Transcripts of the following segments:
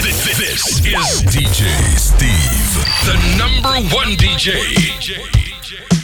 This, this is DJ Steve, the number one DJ.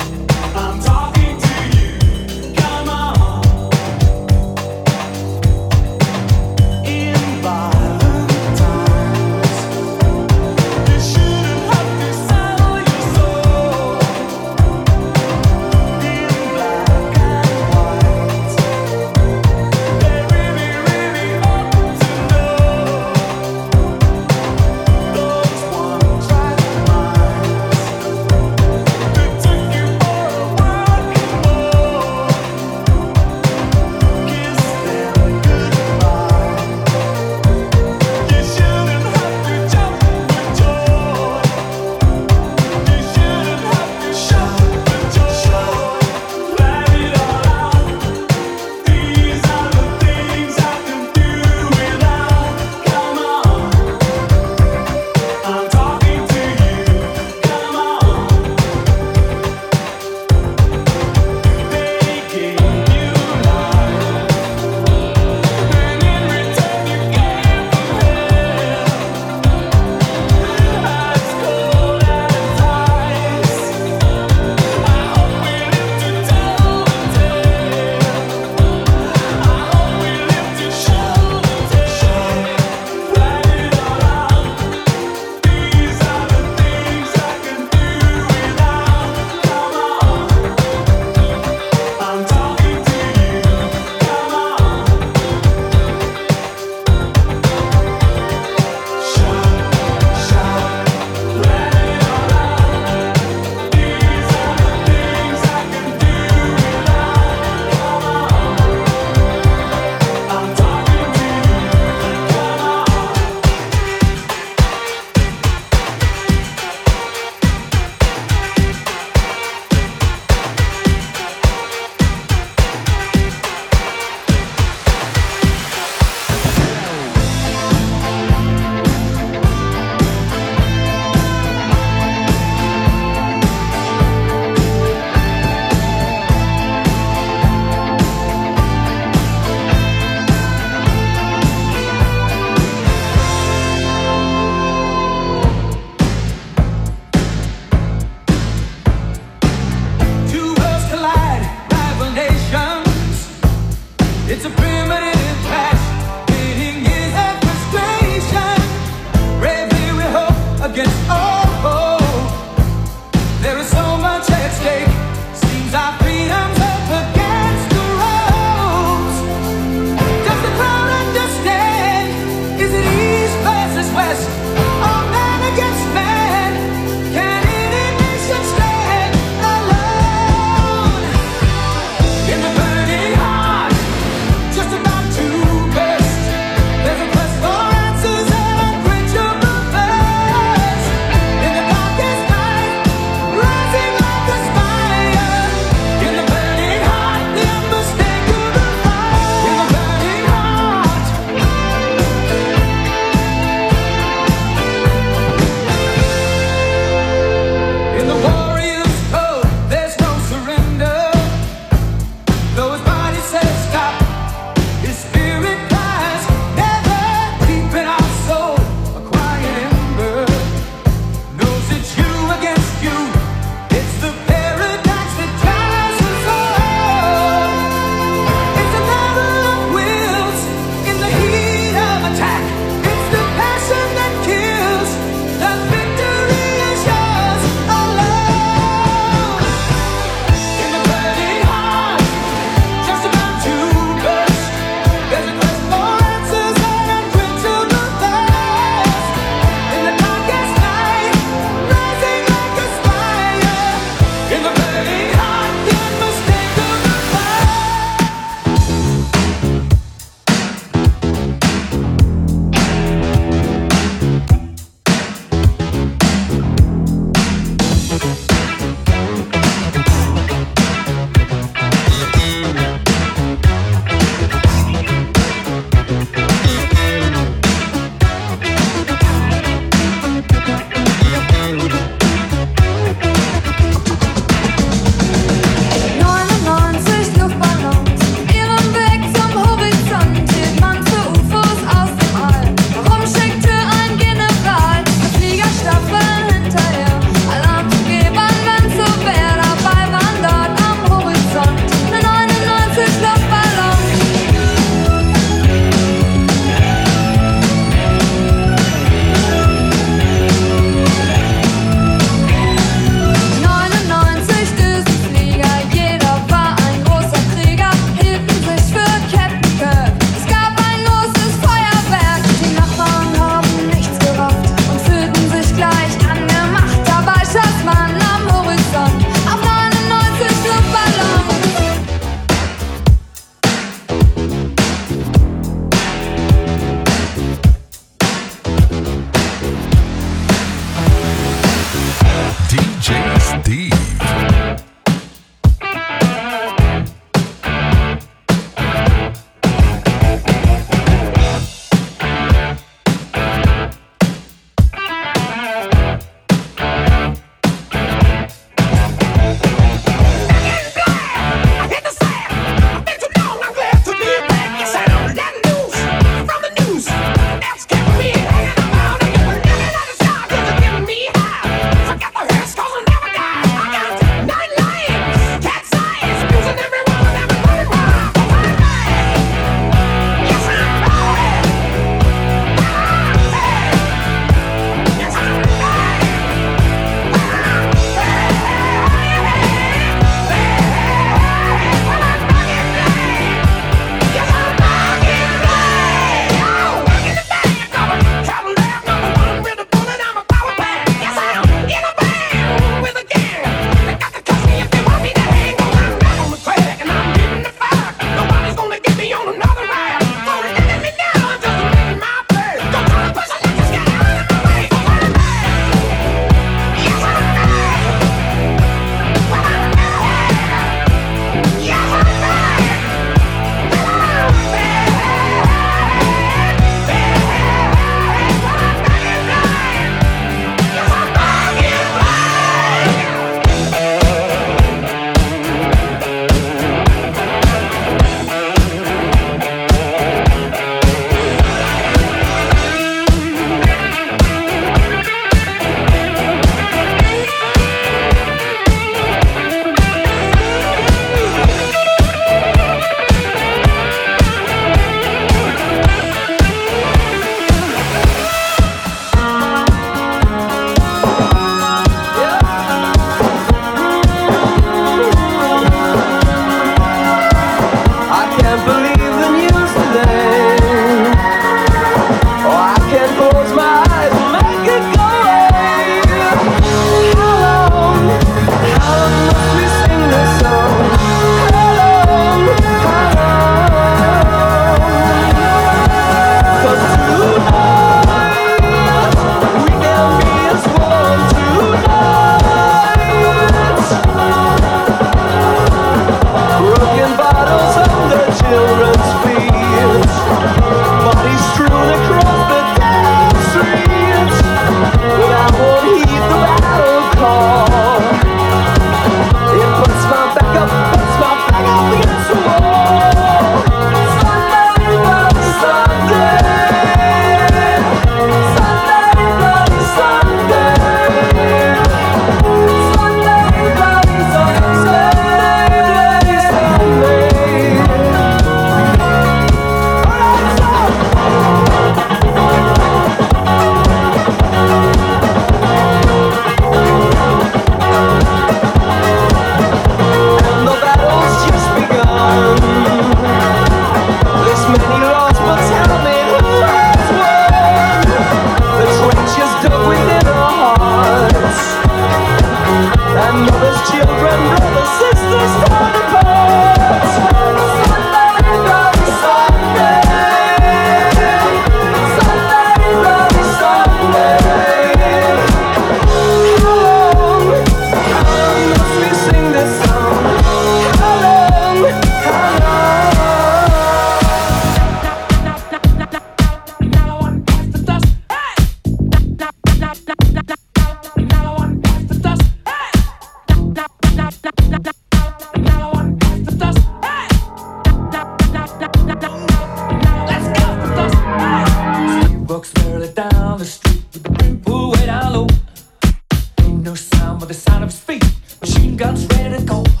Take me for everything that I had Machine guns ready to of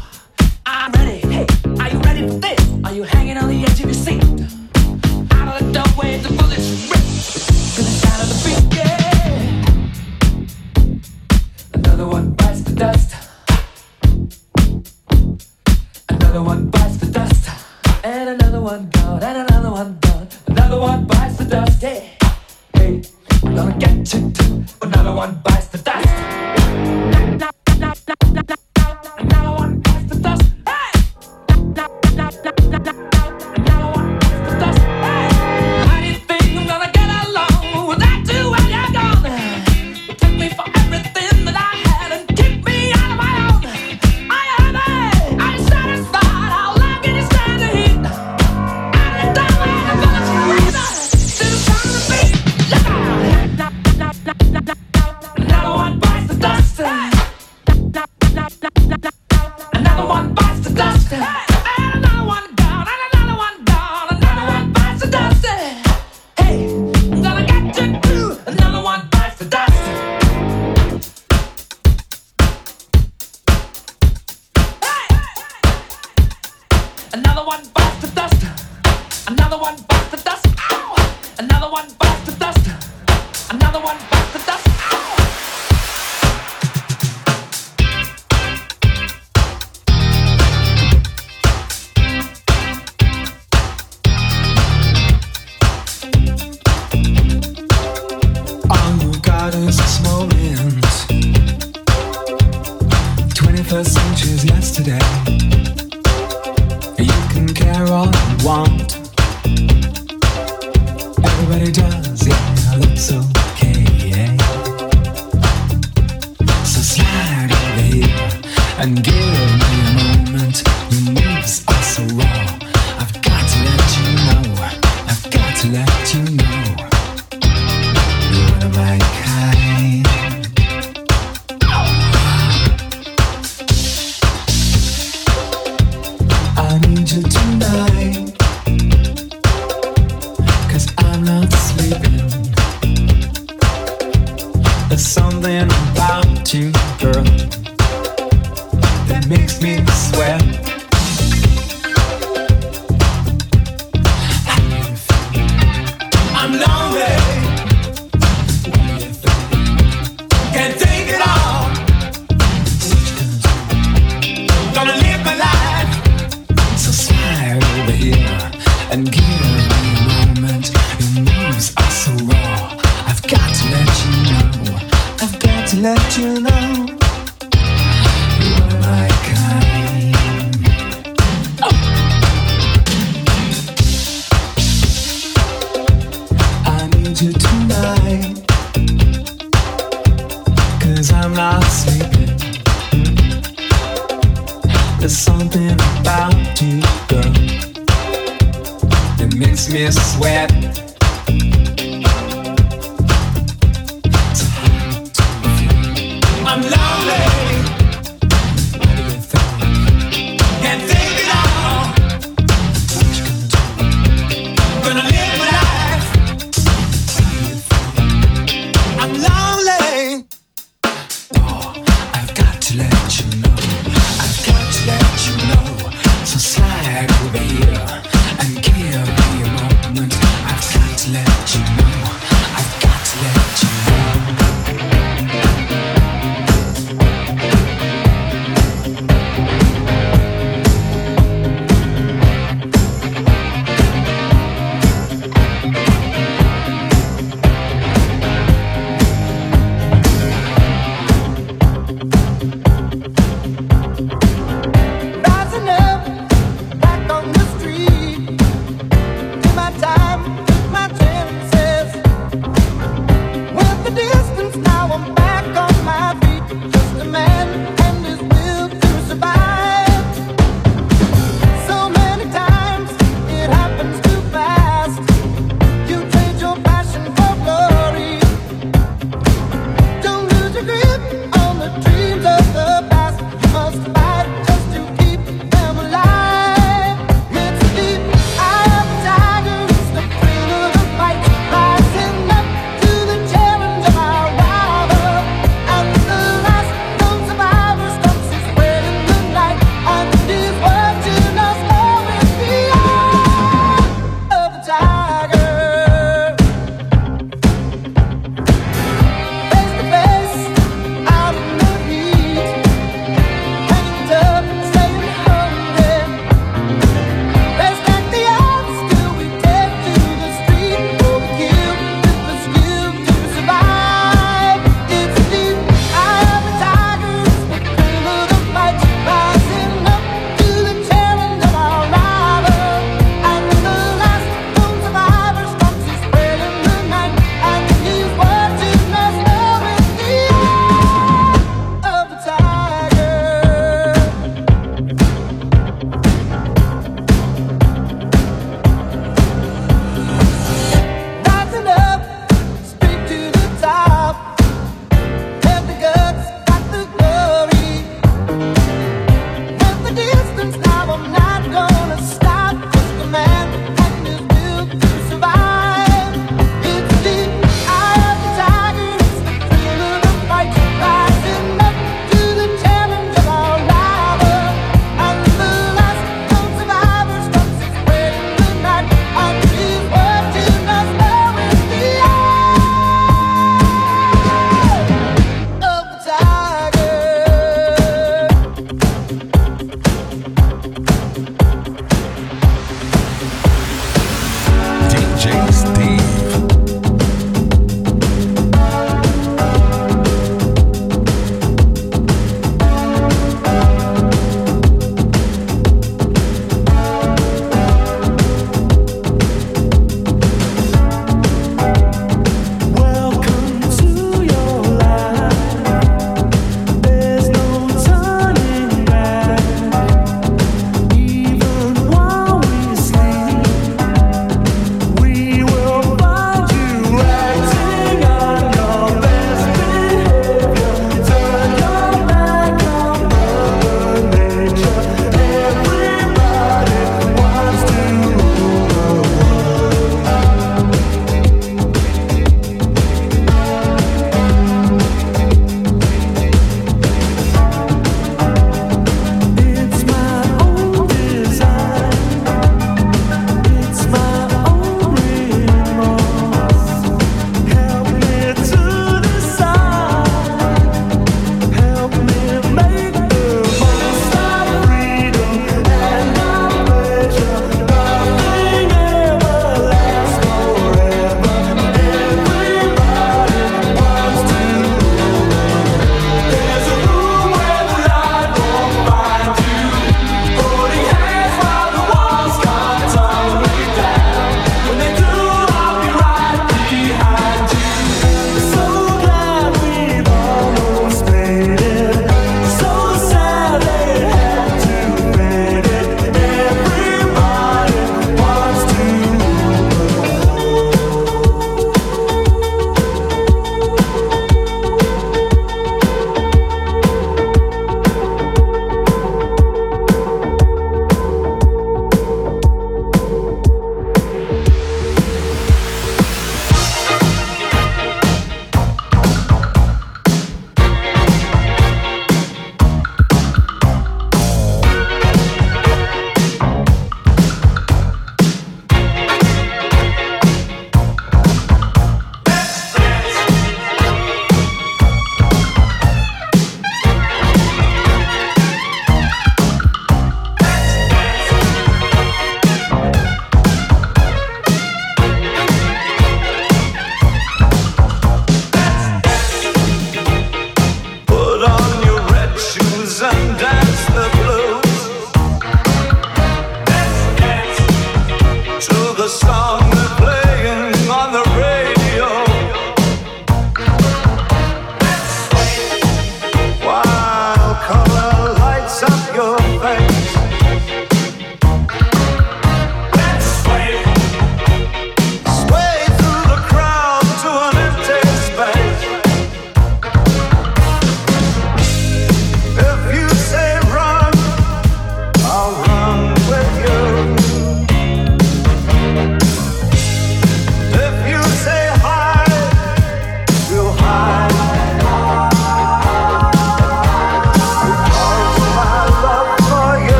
James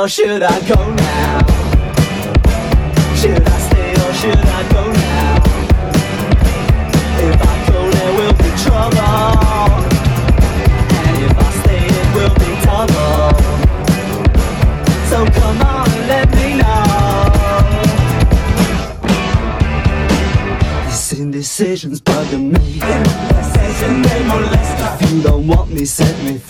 or should I go now? Should I stay or should I go now? If I go, there will be trouble. And if I stay, it will be double. So come on and let me know. This indecision's bugging me. If you don't want me, set me free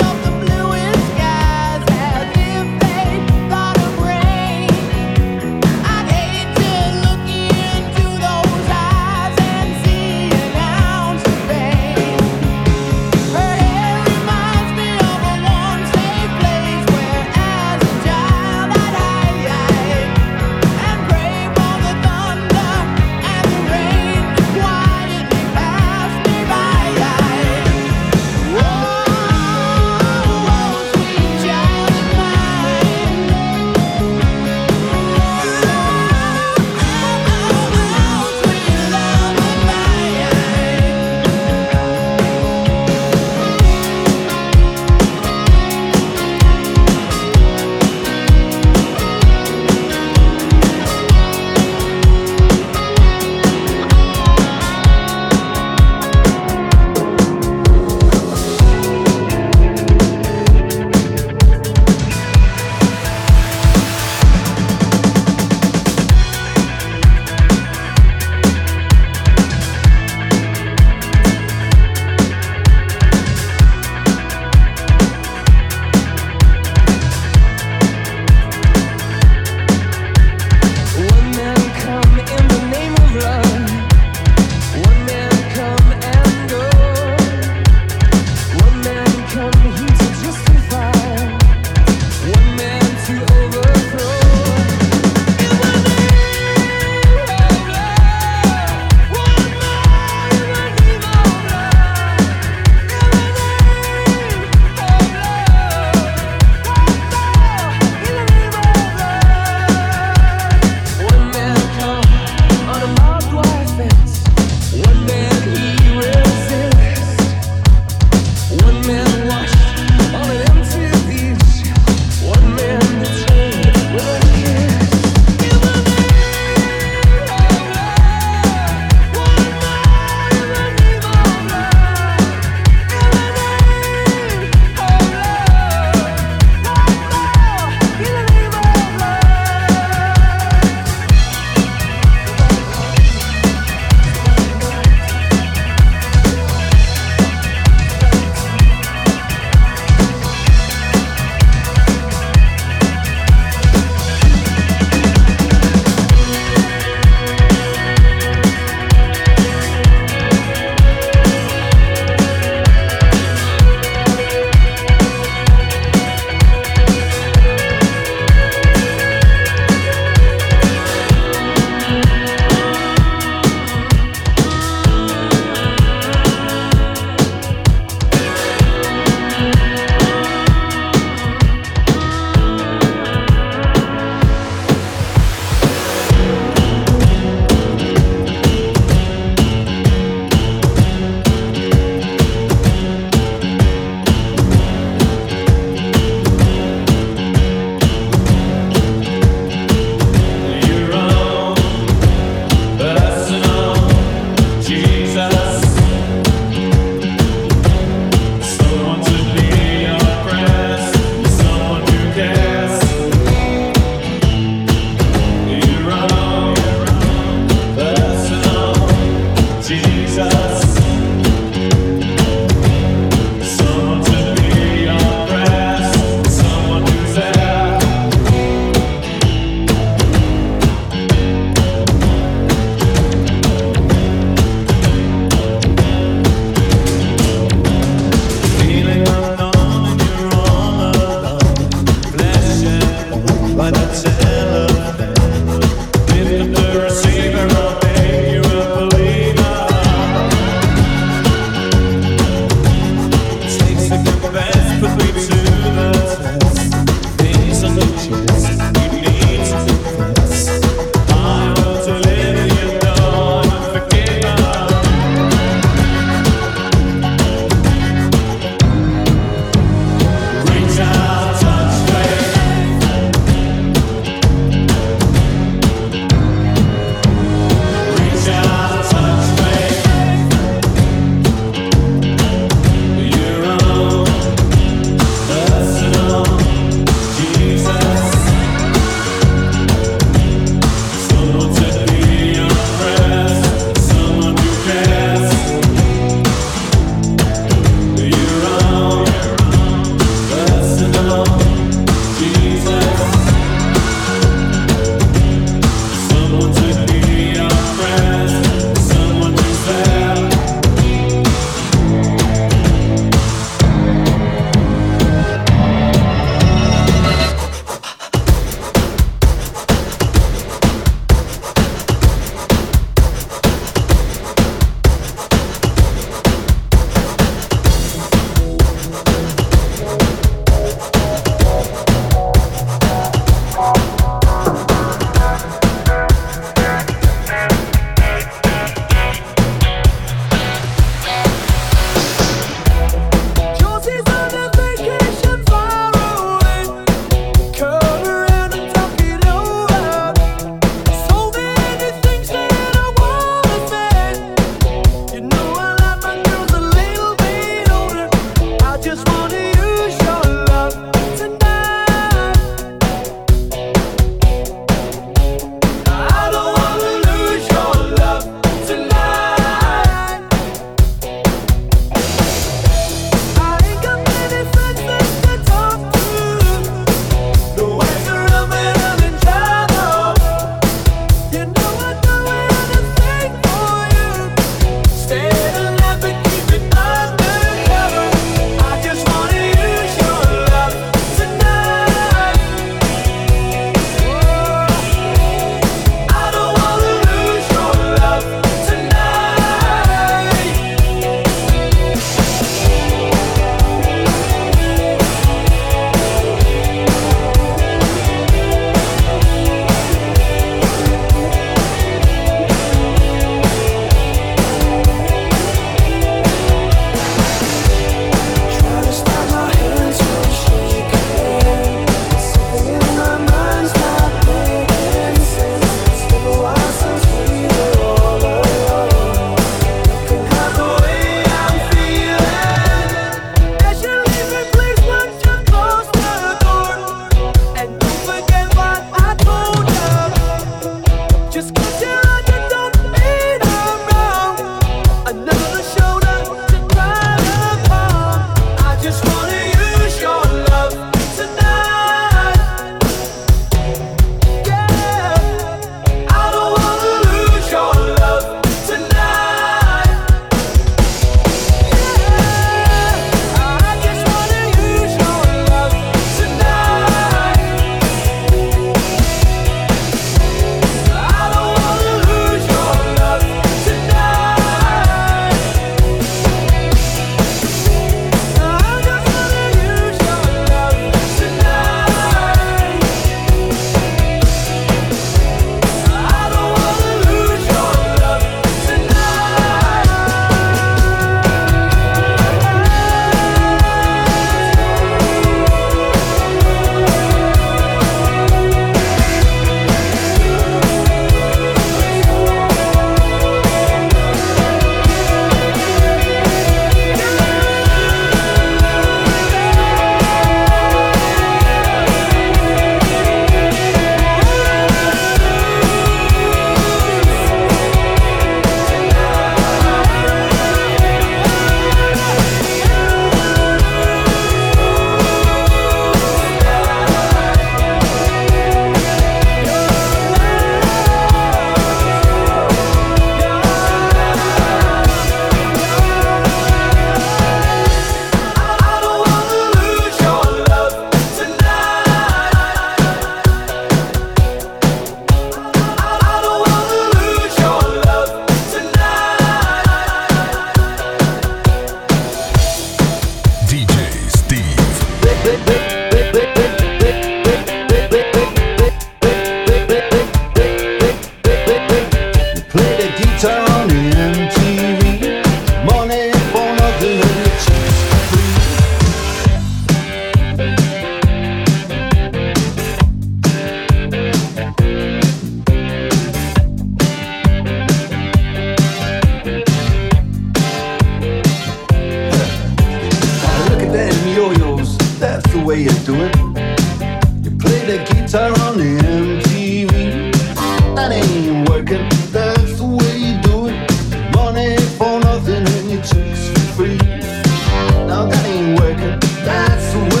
away.